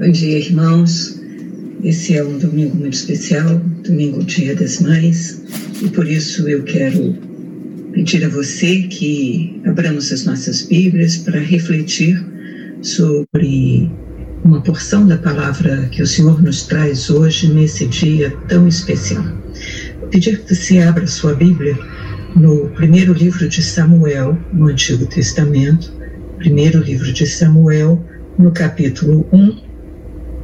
Bom dia, irmãos. Esse é um domingo muito especial, domingo Dia das Mães, e por isso eu quero pedir a você que abramos as nossas Bíblias para refletir sobre uma porção da palavra que o Senhor nos traz hoje nesse dia tão especial. Vou pedir que você abra sua Bíblia no primeiro livro de Samuel, no Antigo Testamento, primeiro livro de Samuel, no capítulo 1,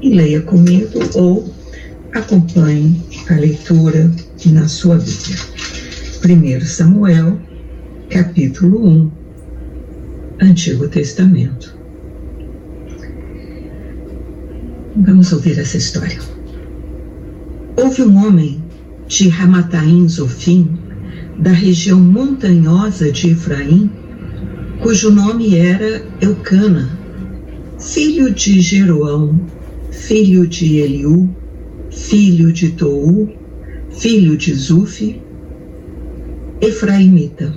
e leia comigo ou acompanhe a leitura na sua Bíblia. 1 Samuel, capítulo 1, Antigo Testamento. Vamos ouvir essa história. Houve um homem de Ramataim Zofim, da região montanhosa de Efraim, cujo nome era Eucana, filho de Jeroão, filho de Eliú, filho de Tou, filho de Zufi, Efraimita.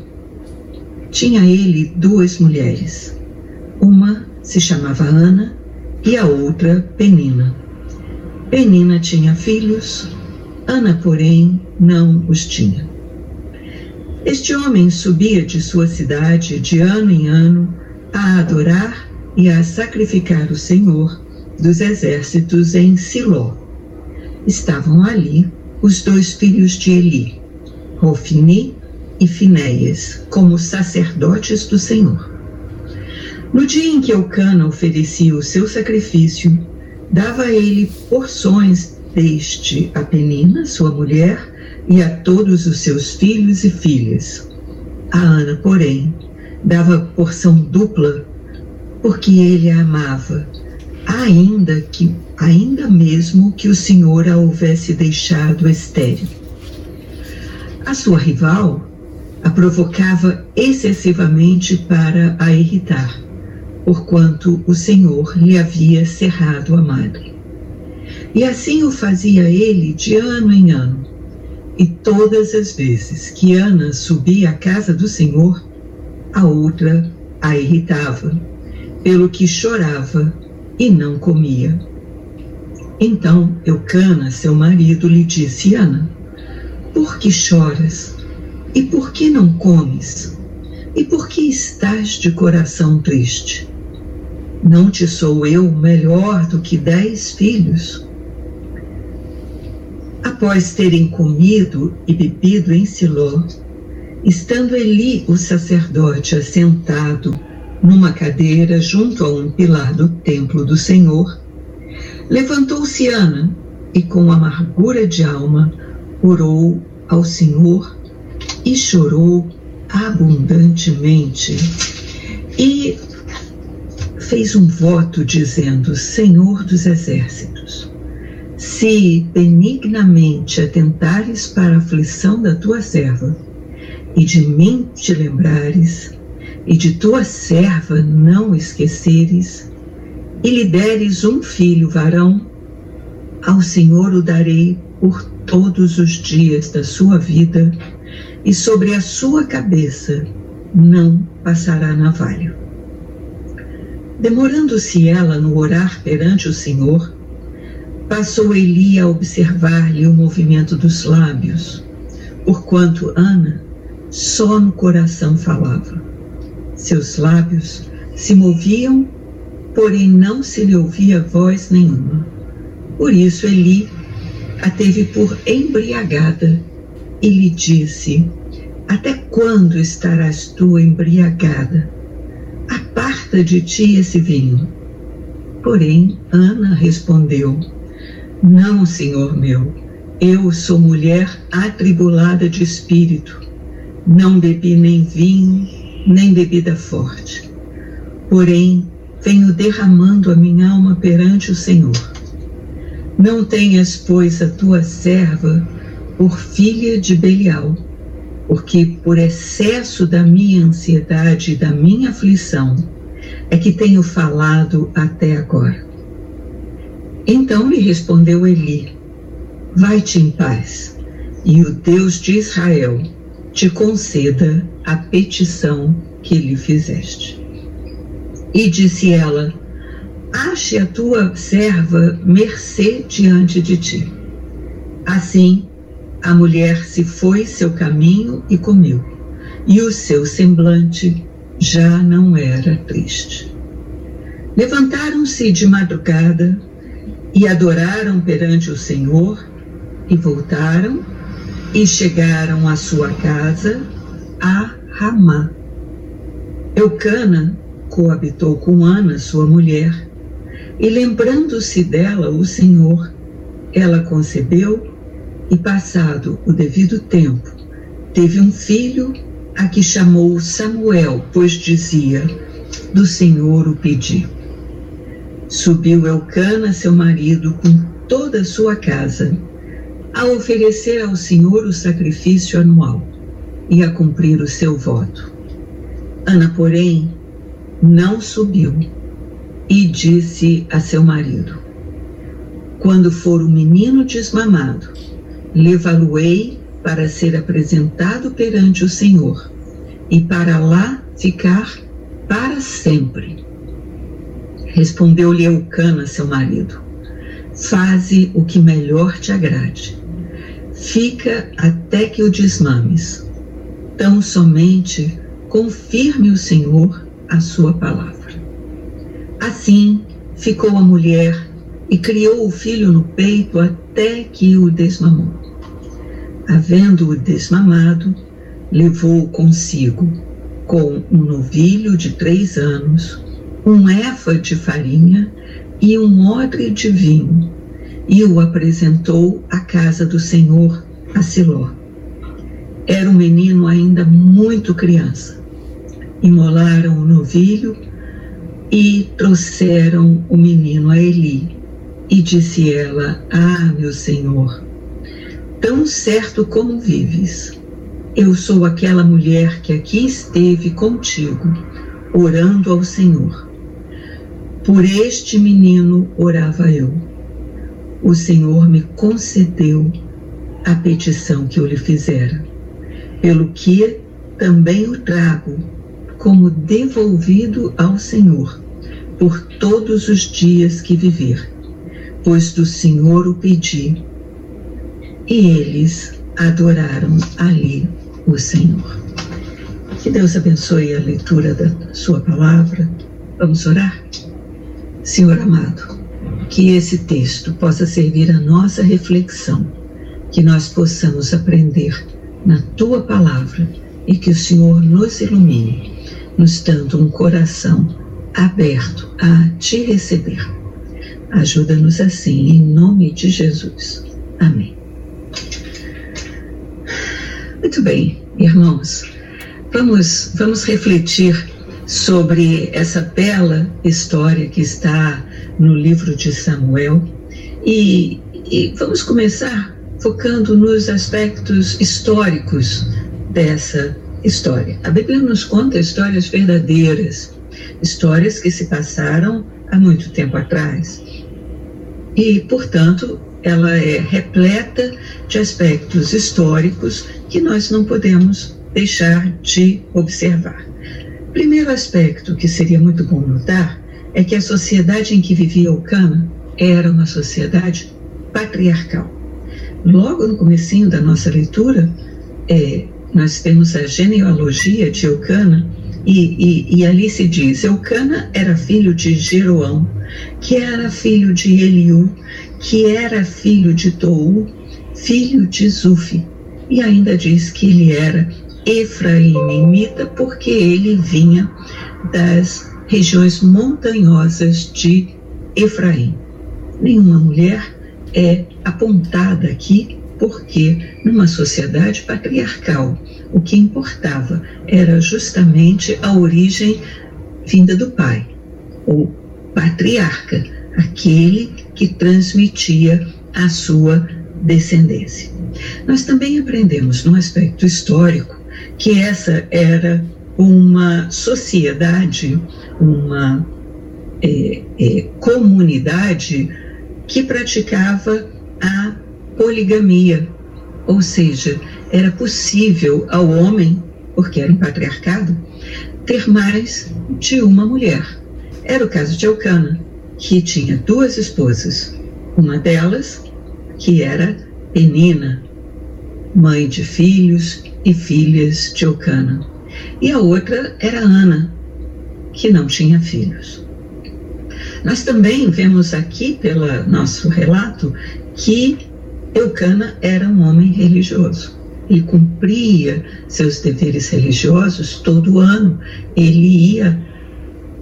Tinha ele duas mulheres. Uma se chamava Ana e a outra Penina. Penina tinha filhos, Ana, porém, não os tinha. Este homem subia de sua cidade de ano em ano a adorar e a sacrificar o Senhor dos exércitos em Siló. Estavam ali os dois filhos de Eli, Rofini e Finéias, como sacerdotes do Senhor. No dia em que Eucana oferecia o seu sacrifício, dava ele porções deste a Penina, sua mulher, e a todos os seus filhos e filhas. A Ana, porém, dava porção dupla, porque ele a amava, ainda que ainda mesmo que o Senhor a houvesse deixado estéril. A sua rival a provocava excessivamente para a irritar porquanto o Senhor lhe havia cerrado a madre. E assim o fazia ele de ano em ano. E todas as vezes que Ana subia à casa do Senhor, a outra a irritava, pelo que chorava e não comia. Então Eucana, seu marido, lhe disse: Ana, por que choras? E por que não comes? E por que estás de coração triste? Não te sou eu melhor do que dez filhos? Após terem comido e bebido em Siló, estando Eli, o sacerdote, assentado numa cadeira junto a um pilar do templo do Senhor, levantou-se Ana e, com amargura de alma, orou ao Senhor e chorou abundantemente. E fez um voto dizendo: Senhor dos exércitos, se benignamente atentares para a aflição da tua serva, e de mim te lembrares, e de tua serva não esqueceres, e lhe deres um filho varão, ao Senhor o darei por todos os dias da sua vida, e sobre a sua cabeça não passará navalha. Demorando-se ela no orar perante o Senhor, passou Eli a observar-lhe o movimento dos lábios, porquanto Ana só no coração falava. Seus lábios se moviam, porém não se lhe ouvia voz nenhuma. Por isso Eli a teve por embriagada e lhe disse: Até quando estarás tu embriagada? Aparta de ti esse vinho. Porém, Ana respondeu: Não, senhor meu, eu sou mulher atribulada de espírito. Não bebi nem vinho, nem bebida forte. Porém, venho derramando a minha alma perante o Senhor. Não tenhas, pois, a tua serva por filha de Belial porque por excesso da minha ansiedade e da minha aflição é que tenho falado até agora. Então lhe respondeu Eli: Vai-te em paz, e o Deus de Israel te conceda a petição que lhe fizeste. E disse ela: ache a tua serva mercê diante de ti. Assim, a mulher se foi seu caminho e comeu, e o seu semblante já não era triste. Levantaram-se de madrugada e adoraram perante o Senhor, e voltaram e chegaram à sua casa a Ramá. Eucana coabitou com Ana, sua mulher, e lembrando-se dela o Senhor, ela concebeu e, passado o devido tempo, teve um filho a que chamou Samuel, pois dizia: Do Senhor o pedi. Subiu Elcana, seu marido, com toda a sua casa, a oferecer ao Senhor o sacrifício anual e a cumprir o seu voto. Ana, porém, não subiu e disse a seu marido: Quando for o menino desmamado, levá-lo-ei para ser apresentado perante o Senhor e para lá ficar para sempre. Respondeu-lhe Eucana, seu marido: Faze o que melhor te agrade. Fica até que o desmames. Tão somente confirme o Senhor a sua palavra. Assim ficou a mulher e criou o filho no peito até que o desmamou. Havendo-o desmamado, levou-o consigo com um novilho de três anos, um éfa de farinha e um odre de vinho, e o apresentou à casa do Senhor, a Siló. Era um menino ainda muito criança. Imolaram o novilho e trouxeram o menino a Eli. E disse ela: Ah, meu senhor, tão certo como vives, eu sou aquela mulher que aqui esteve contigo, orando ao Senhor. Por este menino orava eu. O Senhor me concedeu a petição que eu lhe fizera, pelo que também o trago como devolvido ao Senhor por todos os dias que viver, pois do Senhor o pedi. E eles adoraram ali o Senhor. Que Deus abençoe a leitura da Sua palavra. Vamos orar? Senhor amado, que esse texto possa servir a nossa reflexão, que nós possamos aprender na Tua palavra e que o Senhor nos ilumine nos dando um coração aberto a te receber. Ajuda-nos assim, em nome de Jesus. Amém. Muito bem, irmãos, vamos, vamos refletir sobre essa bela história que está no livro de Samuel e, e vamos começar focando nos aspectos históricos dessa história. A Bíblia nos conta histórias verdadeiras, histórias que se passaram há muito tempo atrás. E, portanto, ela é repleta de aspectos históricos que nós não podemos deixar de observar. Primeiro aspecto que seria muito bom notar é que a sociedade em que vivia o Cana era uma sociedade patriarcal. Logo no comecinho da nossa leitura, é, nós temos a genealogia de Eucana, e, e, e, ali se diz: Eucana era filho de Jeroão, que era filho de Eliú, que era filho de Tou, filho de Zufi. E ainda diz que ele era efraimita, porque ele vinha das regiões montanhosas de Efraim. Nenhuma mulher é apontada aqui porque numa sociedade patriarcal o que importava era justamente a origem vinda do pai, o patriarca, aquele que transmitia a sua descendência. Nós também aprendemos no aspecto histórico que essa era uma sociedade, uma é, é, comunidade que praticava a poligamia, ou seja, era possível ao homem, porque era um patriarcado, ter mais de uma mulher. Era o caso de Elcana. que tinha duas esposas. Uma delas, que era Penina, mãe de filhos e filhas de Eucana. E a outra era Ana, que não tinha filhos. Nós também vemos aqui, pelo nosso relato, que Eucana era um homem religioso. Ele cumpria seus deveres religiosos todo ano. Ele ia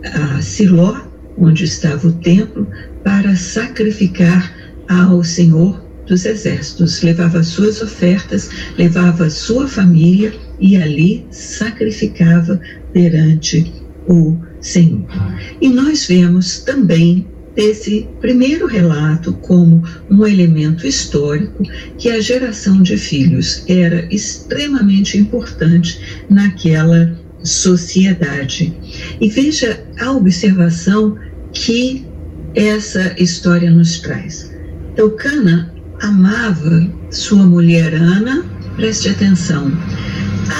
a Siló, onde estava o templo, para sacrificar ao Senhor dos Exércitos. Levava suas ofertas, levava sua família e ali sacrificava perante o Senhor. E nós vemos também desse primeiro relato como um elemento histórico que a geração de filhos era extremamente importante naquela sociedade. E veja a observação que essa história nos traz. Eucana amava sua mulher Ana, preste atenção,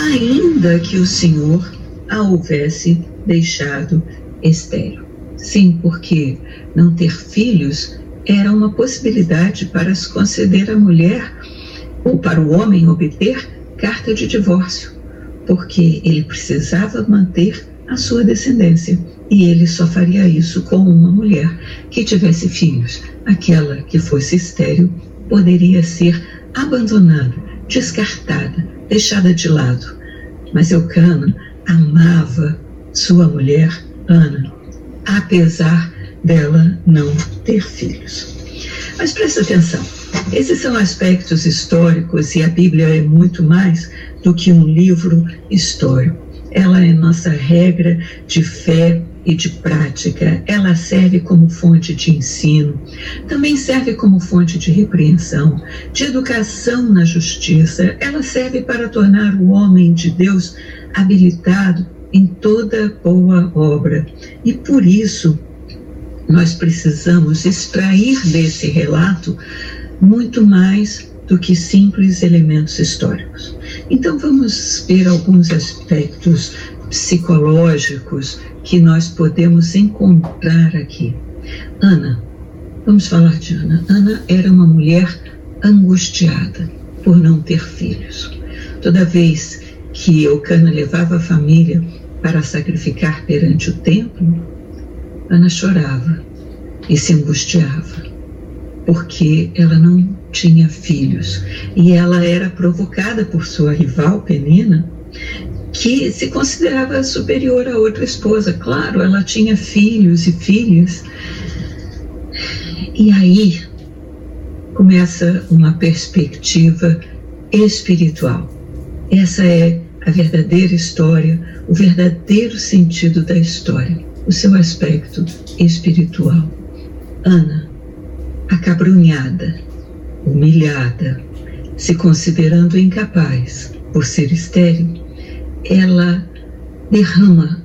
ainda que o Senhor a houvesse deixado estéril. Sim, porque não ter filhos era uma possibilidade para se conceder à mulher ou para o homem obter carta de divórcio, porque ele precisava manter a sua descendência e ele só faria isso com uma mulher que tivesse filhos. Aquela que fosse estéril poderia ser abandonada, descartada, deixada de lado. Mas Eucana amava sua mulher, Ana, apesar dela não ter filhos. Mas presta atenção, esses são aspectos históricos e a Bíblia é muito mais do que um livro histórico. Ela é nossa regra de fé e de prática. Ela serve como fonte de ensino, também serve como fonte de repreensão, de educação na justiça. Ela serve para tornar o homem de Deus habilitado em toda boa obra. E por isso, nós precisamos extrair desse relato muito mais do que simples elementos históricos. Então, vamos ver alguns aspectos psicológicos que nós podemos encontrar aqui. Ana, vamos falar de Ana. Ana era uma mulher angustiada por não ter filhos. Toda vez que Eucana levava a família para sacrificar perante o templo, Ana chorava e se angustiava, porque ela não tinha filhos e ela era provocada por sua rival Penina, que se considerava superior a outra esposa. Claro, ela tinha filhos e filhas. E aí começa uma perspectiva espiritual. Essa é a verdadeira história, o verdadeiro sentido da história, o seu aspecto espiritual. Ana, acabrunhada, humilhada, se considerando incapaz por ser estéril, ela derrama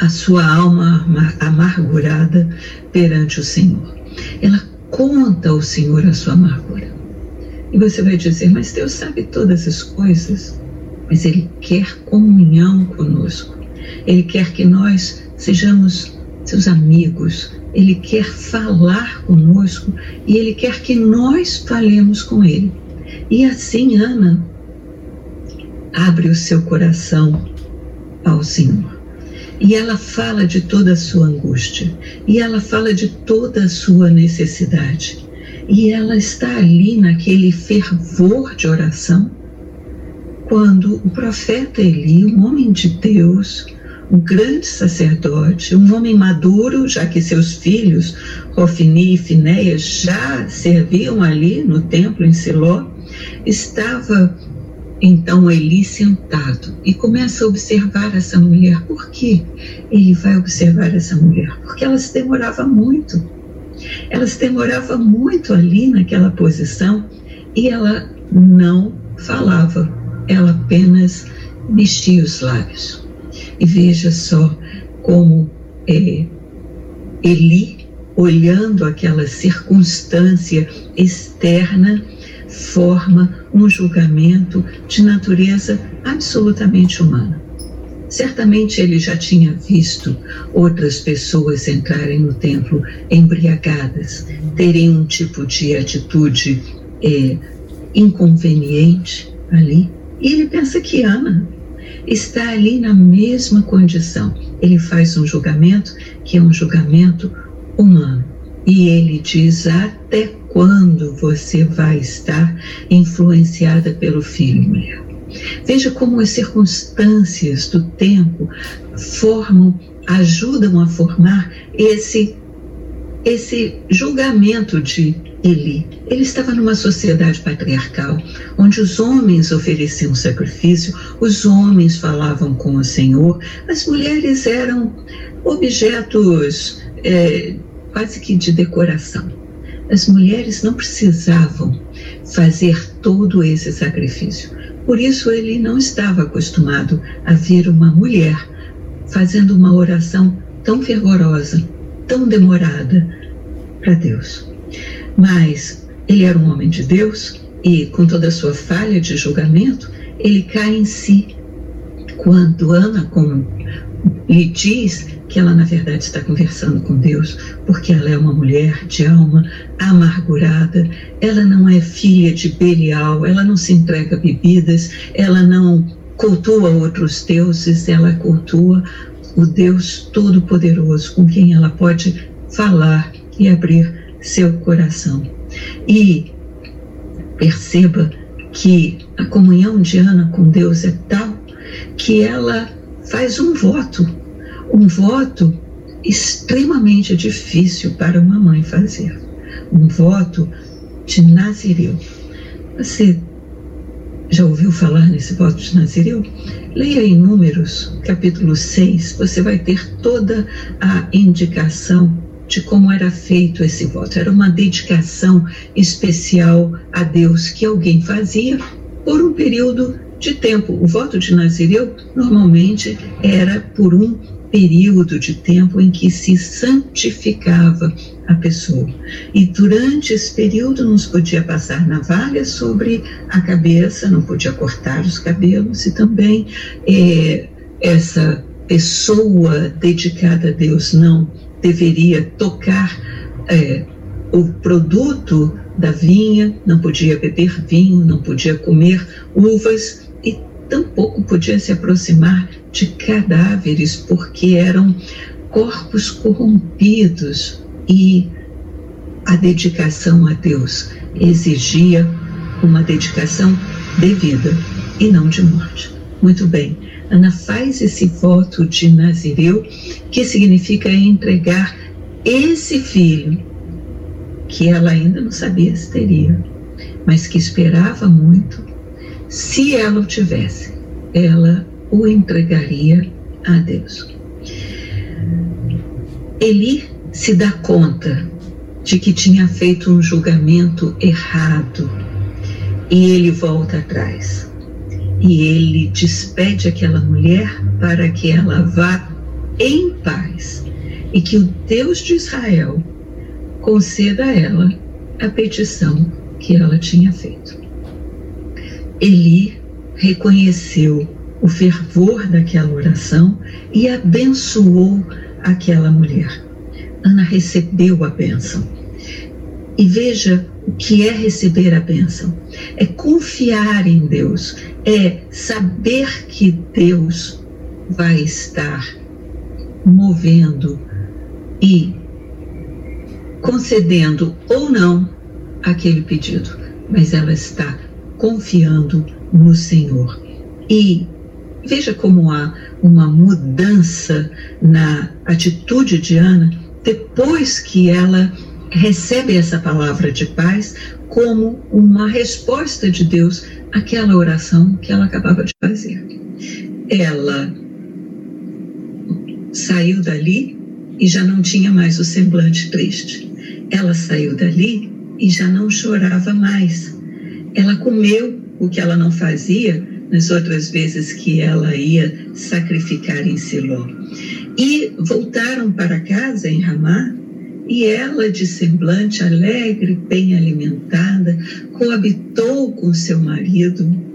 a sua alma amargurada perante o Senhor. Ela conta ao Senhor a sua amargura. E você vai dizer, mas Deus sabe todas as coisas mas Ele quer comunhão conosco. Ele quer que nós sejamos seus amigos. Ele quer falar conosco e Ele quer que nós falemos com Ele. E assim, Ana abre o seu coração ao Senhor. E ela fala de toda a sua angústia, e ela fala de toda a sua necessidade. E ela está ali naquele fervor de oração quando o profeta Eli, um homem de Deus, um grande sacerdote, um homem maduro, já que seus filhos, Rofini e Finéias, já serviam ali no templo em Siló, estava então Eli sentado e começa a observar essa mulher. Por que ele vai observar essa mulher? Porque ela se demorava muito. Ela se demorava muito ali naquela posição e ela não falava ela apenas mexia os lábios. E veja só como é, Eli, olhando aquela circunstância externa, forma um julgamento de natureza absolutamente humana. Certamente ele já tinha visto outras pessoas entrarem no templo embriagadas, terem um tipo de atitude é, inconveniente ali. E ele pensa que Ana está ali na mesma condição. Ele faz um julgamento que é um julgamento humano. E ele diz: Até quando você vai estar influenciada pelo filho, mulher? Veja como as circunstâncias do tempo formam, ajudam a formar esse esse julgamento de Eli. Ele estava numa sociedade patriarcal, onde os homens ofereciam sacrifício, os homens falavam com o Senhor, as mulheres eram objetos é, quase que de decoração. As mulheres não precisavam fazer todo esse sacrifício. Por isso ele não estava acostumado a ver uma mulher fazendo uma oração tão fervorosa, tão demorada para Deus. Mas ele era um homem de Deus e, com toda a sua falha de julgamento, ele cai em si. Quando Ana com, lhe diz que ela, na verdade, está conversando com Deus, porque ela é uma mulher de alma amargurada, ela não é filha de Belial, ela não se entrega a bebidas, ela não cultua outros deuses, ela cultua o Deus Todo-Poderoso, com quem ela pode falar e abrir seu coração. E perceba que a comunhão de Ana com Deus é tal que ela faz um voto, um voto extremamente difícil para uma mãe fazer, um voto de Nazireu. Você já ouviu falar nesse voto de Nazireu? Leia em Números, capítulo 6, você vai ter toda a indicação de como era feito esse voto. Era uma dedicação especial a Deus que alguém fazia por um período de tempo. O voto de Nazireu normalmente era por um período de tempo em que se santificava a pessoa. E durante esse período não se podia passar navalha sobre a cabeça, não podia cortar os cabelos e também é, essa pessoa dedicada a Deus não deveria tocar é, o produto da vinha, não podia beber vinho, não podia comer uvas e tampouco podia se aproximar de cadáveres, porque eram corpos corrompidos e a dedicação a Deus exigia uma dedicação devida e não de morte. Muito bem, Ana faz esse voto de Nazireu, que significa entregar esse filho, que ela ainda não sabia se teria, mas que esperava muito, se ela o tivesse, ela o entregaria a Deus. Eli se dá conta de que tinha feito um julgamento errado e ele volta atrás. E ele despede aquela mulher para que ela vá em paz e que o Deus de Israel conceda a ela a petição que ela tinha feito. Eli reconheceu o fervor daquela oração e abençoou aquela mulher. Ana recebeu a bênção. E veja o que é receber a bênção: é confiar em Deus, é saber que Deus vai estar movendo e concedendo ou não aquele pedido, mas ela está confiando no Senhor. E veja como há uma mudança na atitude de Ana depois que ela recebe essa palavra de paz como uma resposta de Deus àquela oração que ela acabava de fazer. Ela saiu dali e já não tinha mais o semblante triste. Ela saiu dali e já não chorava mais. Ela comeu o que ela não fazia nas outras vezes que ela ia sacrificar em Siló. E voltaram para casa em Ramá e ela, de semblante alegre, bem alimentada, coabitou com seu marido.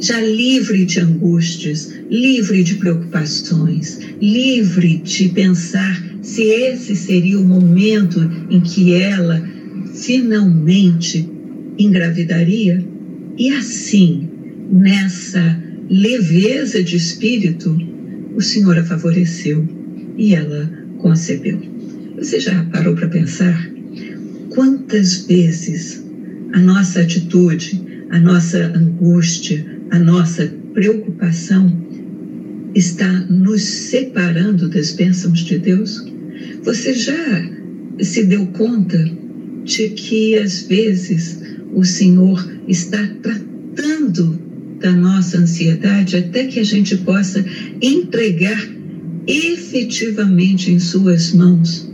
já livre de angústias, livre de preocupações, livre de pensar se esse seria o momento em que ela finalmente engravidaria. E assim, nessa leveza de espírito, o Senhor a favoreceu e ela concebeu. Você já parou para pensar quantas vezes a nossa atitude, a nossa angústia, a nossa preocupação está nos separando das bênçãos de Deus? Você já se deu conta de que às vezes o Senhor está tratando da nossa ansiedade até que a gente possa entregar efetivamente em Suas mãos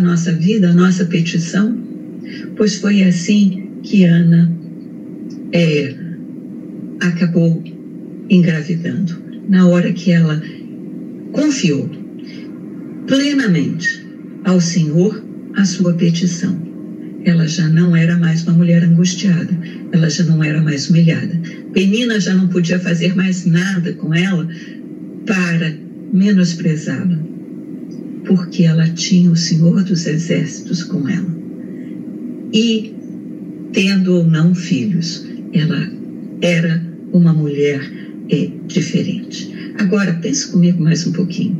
nossa vida, a nossa petição? Pois foi assim que Ana é, acabou engravidando, na hora que ela confiou plenamente ao Senhor a sua petição. Ela já não era mais uma mulher angustiada, ela já não era mais humilhada. Penina já não podia fazer mais nada com ela para menosprezá-la, porque ela tinha o Senhor dos Exércitos com ela. E, tendo ou não filhos, ela era uma mulher é, diferente. Agora, pense comigo mais um pouquinho.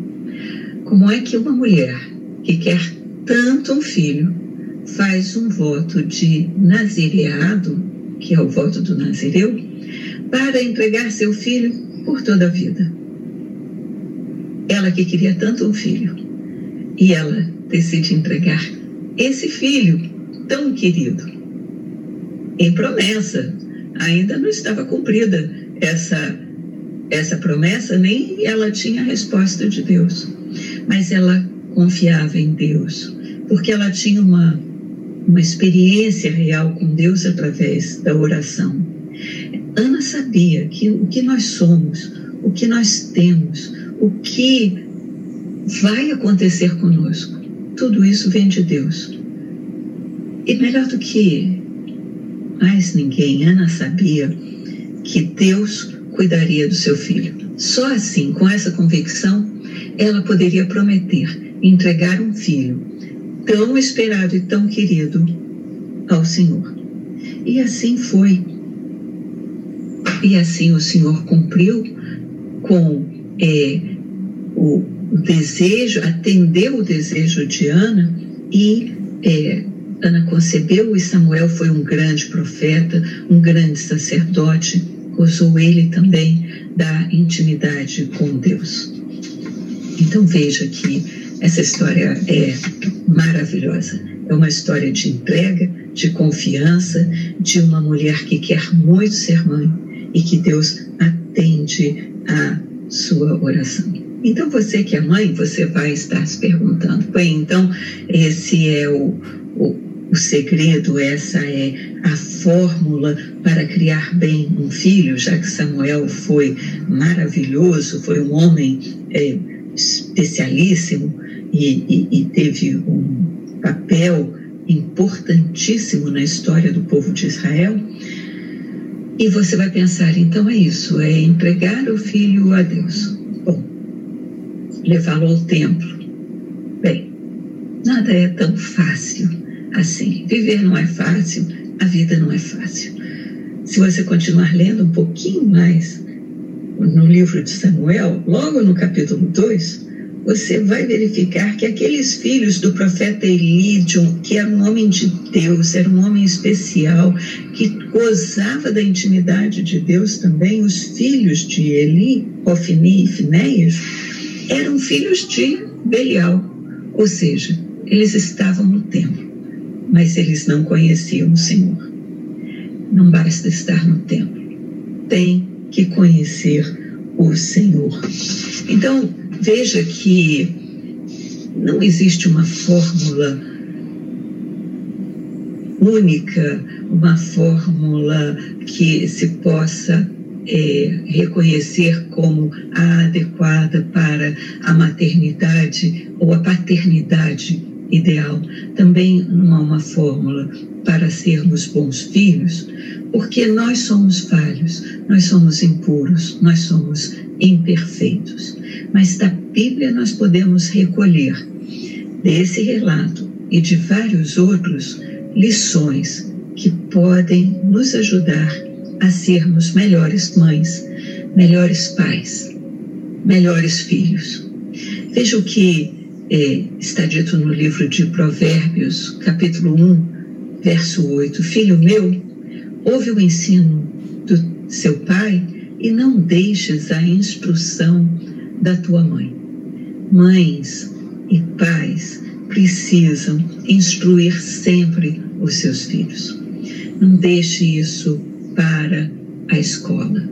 Como é que uma mulher que quer tanto um filho faz um voto de nazireado, que é o voto do nazireu, para entregar seu filho por toda a vida? Ela que queria tanto um filho, e ela decide entregar esse filho tão querido em promessa ainda não estava cumprida essa, essa promessa, nem ela tinha a resposta de Deus. Mas ela confiava em Deus, porque ela tinha uma, uma experiência real com Deus através da oração. Ana sabia que o que nós somos, o que nós temos, o que vai acontecer conosco, tudo isso vem de Deus. E melhor do que mais ninguém, Ana sabia que Deus cuidaria do seu filho. Só assim, com essa convicção, ela poderia prometer entregar um filho tão esperado e tão querido ao Senhor. E assim foi. E assim o Senhor cumpriu com é, o, o, desejo, atendeu o desejo de Ana e é, Ana concebeu e Samuel foi um grande profeta, um grande sacerdote, gozou ele também da intimidade com Deus. Então veja que essa história é maravilhosa. É uma história de entrega, de confiança, de uma mulher que quer muito ser mãe e que Deus atende a sua oração. Então você que é mãe, você vai estar se perguntando, bem, então esse é o, o o segredo, essa é a fórmula para criar bem um filho, já que Samuel foi maravilhoso, foi um homem é, especialíssimo e, e, e teve um papel importantíssimo na história do povo de Israel. E você vai pensar, então é isso, é entregar o filho a Deus. Levá-lo ao templo. Bem, nada é tão fácil assim. Viver não é fácil, a vida não é fácil. Se você continuar lendo um pouquinho mais no livro de Samuel, logo no capítulo 2, você vai verificar que aqueles filhos do profeta Elídio, que era um homem de Deus, era um homem especial, que gozava da intimidade de Deus também, os filhos de Eli, Ofni e Finéias, eram filhos de Belial, ou seja, eles estavam no templo mas eles não conheciam o Senhor. Não basta estar no templo, tem que conhecer o Senhor. Então, veja que não existe uma fórmula única, uma fórmula que se possa é, reconhecer como a adequada para a maternidade ou a paternidade ideal, também não há uma fórmula para sermos bons filhos, porque nós somos falhos, nós somos impuros, nós somos imperfeitos. Mas da Bíblia nós podemos recolher desse relato e de vários outros lições que podem nos ajudar a sermos melhores mães, melhores pais, melhores filhos. Veja o que é, está dito no livro de Provérbios, capítulo 1, verso 8: Filho meu, ouve o ensino do seu pai e não deixes a instrução da tua mãe. Mães e pais precisam instruir sempre os seus filhos. Não deixe isso para a escola.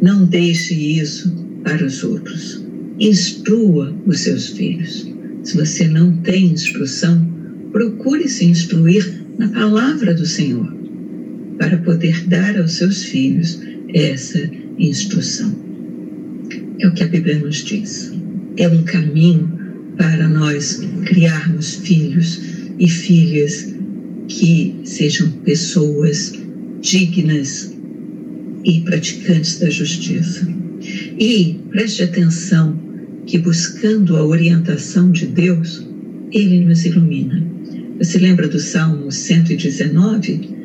Não deixe isso para os outros. Instrua os seus filhos. Se você não tem instrução, procure se instruir na palavra do Senhor, para poder dar aos seus filhos essa instrução. É o que a Bíblia nos diz. É um caminho para nós criarmos filhos e filhas que sejam pessoas dignas e praticantes da justiça. E preste atenção que buscando a orientação de Deus, Ele nos ilumina. Você lembra do Salmo 119?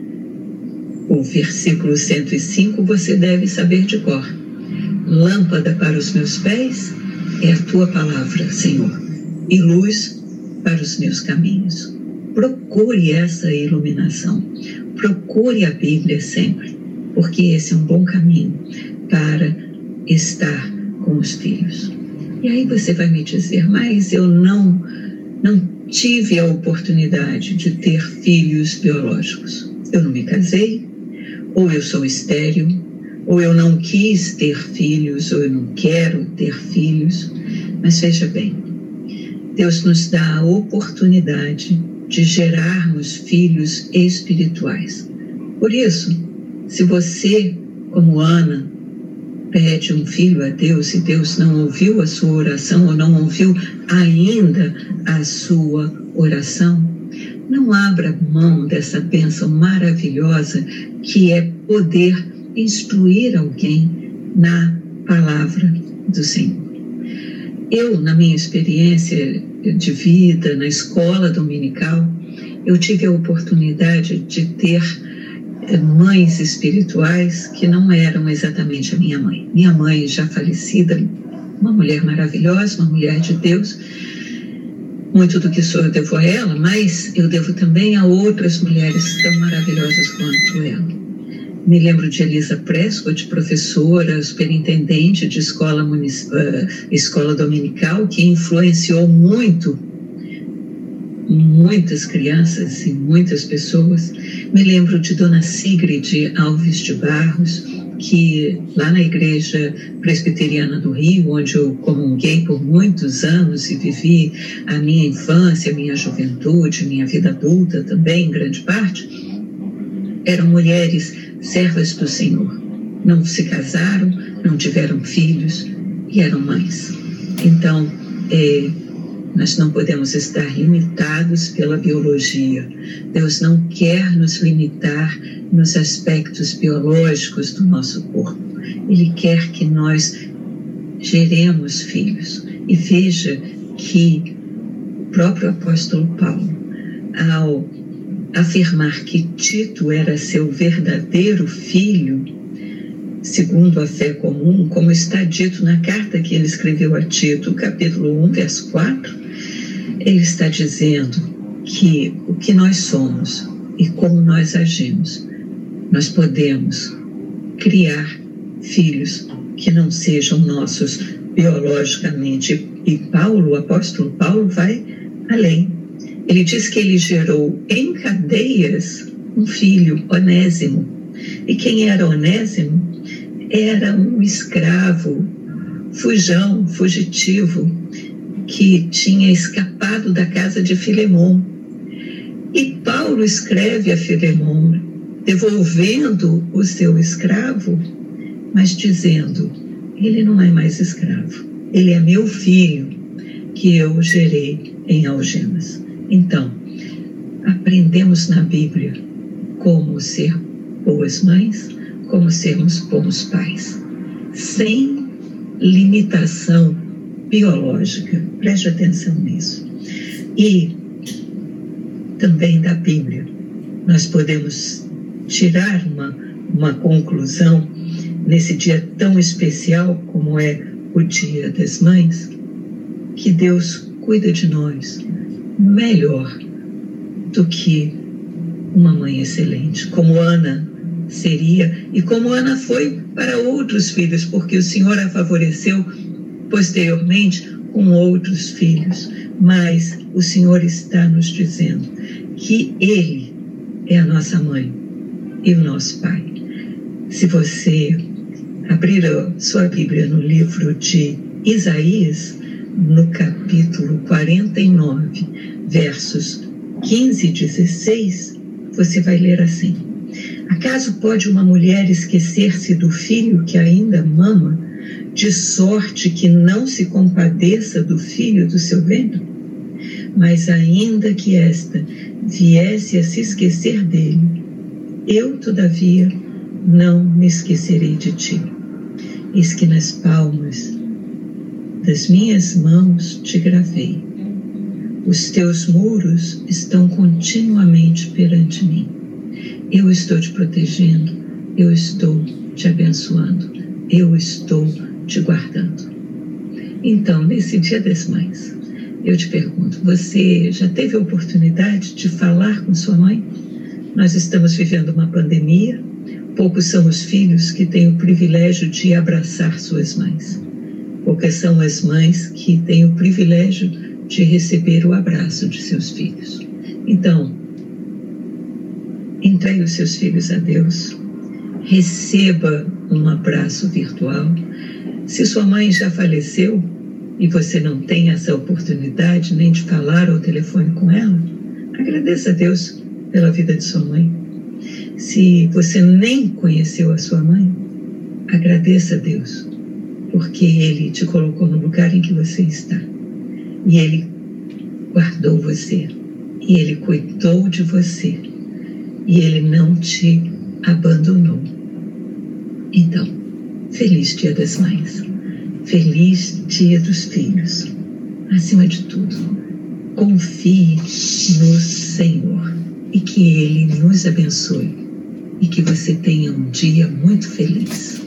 O versículo 105 você deve saber de cor. Lâmpada para os meus pés é a tua palavra, Senhor, e luz para os meus caminhos. Procure essa iluminação. Procure a Bíblia sempre, porque esse é um bom caminho para estar com os filhos. E aí você vai me dizer, mas eu não não tive a oportunidade de ter filhos biológicos. Eu não me casei, ou eu sou estéril, ou eu não quis ter filhos, ou eu não quero ter filhos. Mas veja bem, Deus nos dá a oportunidade de gerarmos filhos espirituais. Por isso, se você, como Ana, pede um filho a Deus e Deus não ouviu a sua oração ou não ouviu ainda a sua oração, não abra mão dessa bênção maravilhosa que é poder instruir alguém na palavra do Senhor. Eu, na minha experiência de vida, na escola dominical, eu tive a oportunidade de ter eh, mães espirituais que não eram exatamente a minha mãe. Minha mãe, já falecida, uma mulher maravilhosa, uma mulher de Deus. Muito do que sou eu devo a ela, mas eu devo também a outras mulheres tão maravilhosas quanto ela. Me lembro de Elisa Prescott, professora, superintendente de escola, uh, escola dominical, que influenciou muito muitas crianças e muitas pessoas. Me lembro de Dona Sigrid Alves de Barros, que lá na Igreja Presbiteriana do Rio, onde eu comunguei por muitos anos e vivi a minha infância, minha juventude, minha vida adulta também, em grande parte, eram mulheres servas do Senhor. Não se casaram, não tiveram filhos e eram mães. Então, é, nós não podemos estar limitados pela biologia. Deus não quer nos limitar nos aspectos biológicos do nosso corpo. Ele quer que nós geremos filhos. E veja que o próprio apóstolo Paulo, ao afirmar que Tito era seu verdadeiro filho, segundo a fé comum, como está dito na carta que ele escreveu a Tito, capítulo 1, verso 4, ele está dizendo que o que nós somos e como nós agimos, nós podemos criar filhos que não sejam nossos biologicamente. E Paulo, o apóstolo Paulo, vai além ele diz que ele gerou em cadeias um filho, Onésimo. E quem era Onésimo? Era um escravo, fujão, fugitivo, que tinha escapado da casa de Filemon. E Paulo escreve a Filemon, devolvendo o seu escravo, mas dizendo: ele não é mais escravo, ele é meu filho, que eu gerei em algemas. Então, aprendemos na Bíblia como ser boas mães, como sermos bons pais, sem limitação biológica. Preste atenção nisso. E também da Bíblia, nós podemos tirar uma, uma conclusão nesse dia tão especial como é o Dia das Mães, que Deus cuida de nós melhor do que uma mãe excelente, como Ana seria e como Ana foi para outros filhos, porque o Senhor a favoreceu posteriormente com outros filhos. Mas o Senhor está nos dizendo que Ele é a nossa mãe e o nosso Pai. Se você abrir a sua Bíblia no livro de Isaías, no capítulo 49, versos 15 e 16, você vai ler assim: Acaso pode uma mulher esquecer-se do filho que ainda mama, de sorte que não se compadeça do filho do seu ventre? Mas ainda que esta viesse a se esquecer dele, eu, todavia, não me esquecerei de ti. Eis que nas palmas das minhas mãos te gravei. Os teus muros estão continuamente perante mim. Eu estou te protegendo, eu estou te abençoando, eu estou te guardando. Então, nesse Dia das Mães, eu te pergunto: você já teve a oportunidade de falar com sua mãe? Nós estamos vivendo uma pandemia, poucos são os filhos que têm o privilégio de abraçar suas mães. Poucas são as mães que têm o privilégio de receber o abraço de seus filhos. Então, entregue os seus filhos a Deus, receba um abraço virtual. Se sua mãe já faleceu e você não tem essa oportunidade nem de falar ao telefone com ela, agradeça a Deus pela vida de sua mãe. Se você nem conheceu a sua mãe, agradeça a Deus porque Ele te colocou no lugar em que você está. E Ele guardou você. E Ele cuidou de você. E Ele não te abandonou. Então, feliz Dia das Mães. Feliz Dia dos Filhos. Acima de tudo, confie no Senhor e que Ele nos abençoe e que você tenha um dia muito feliz.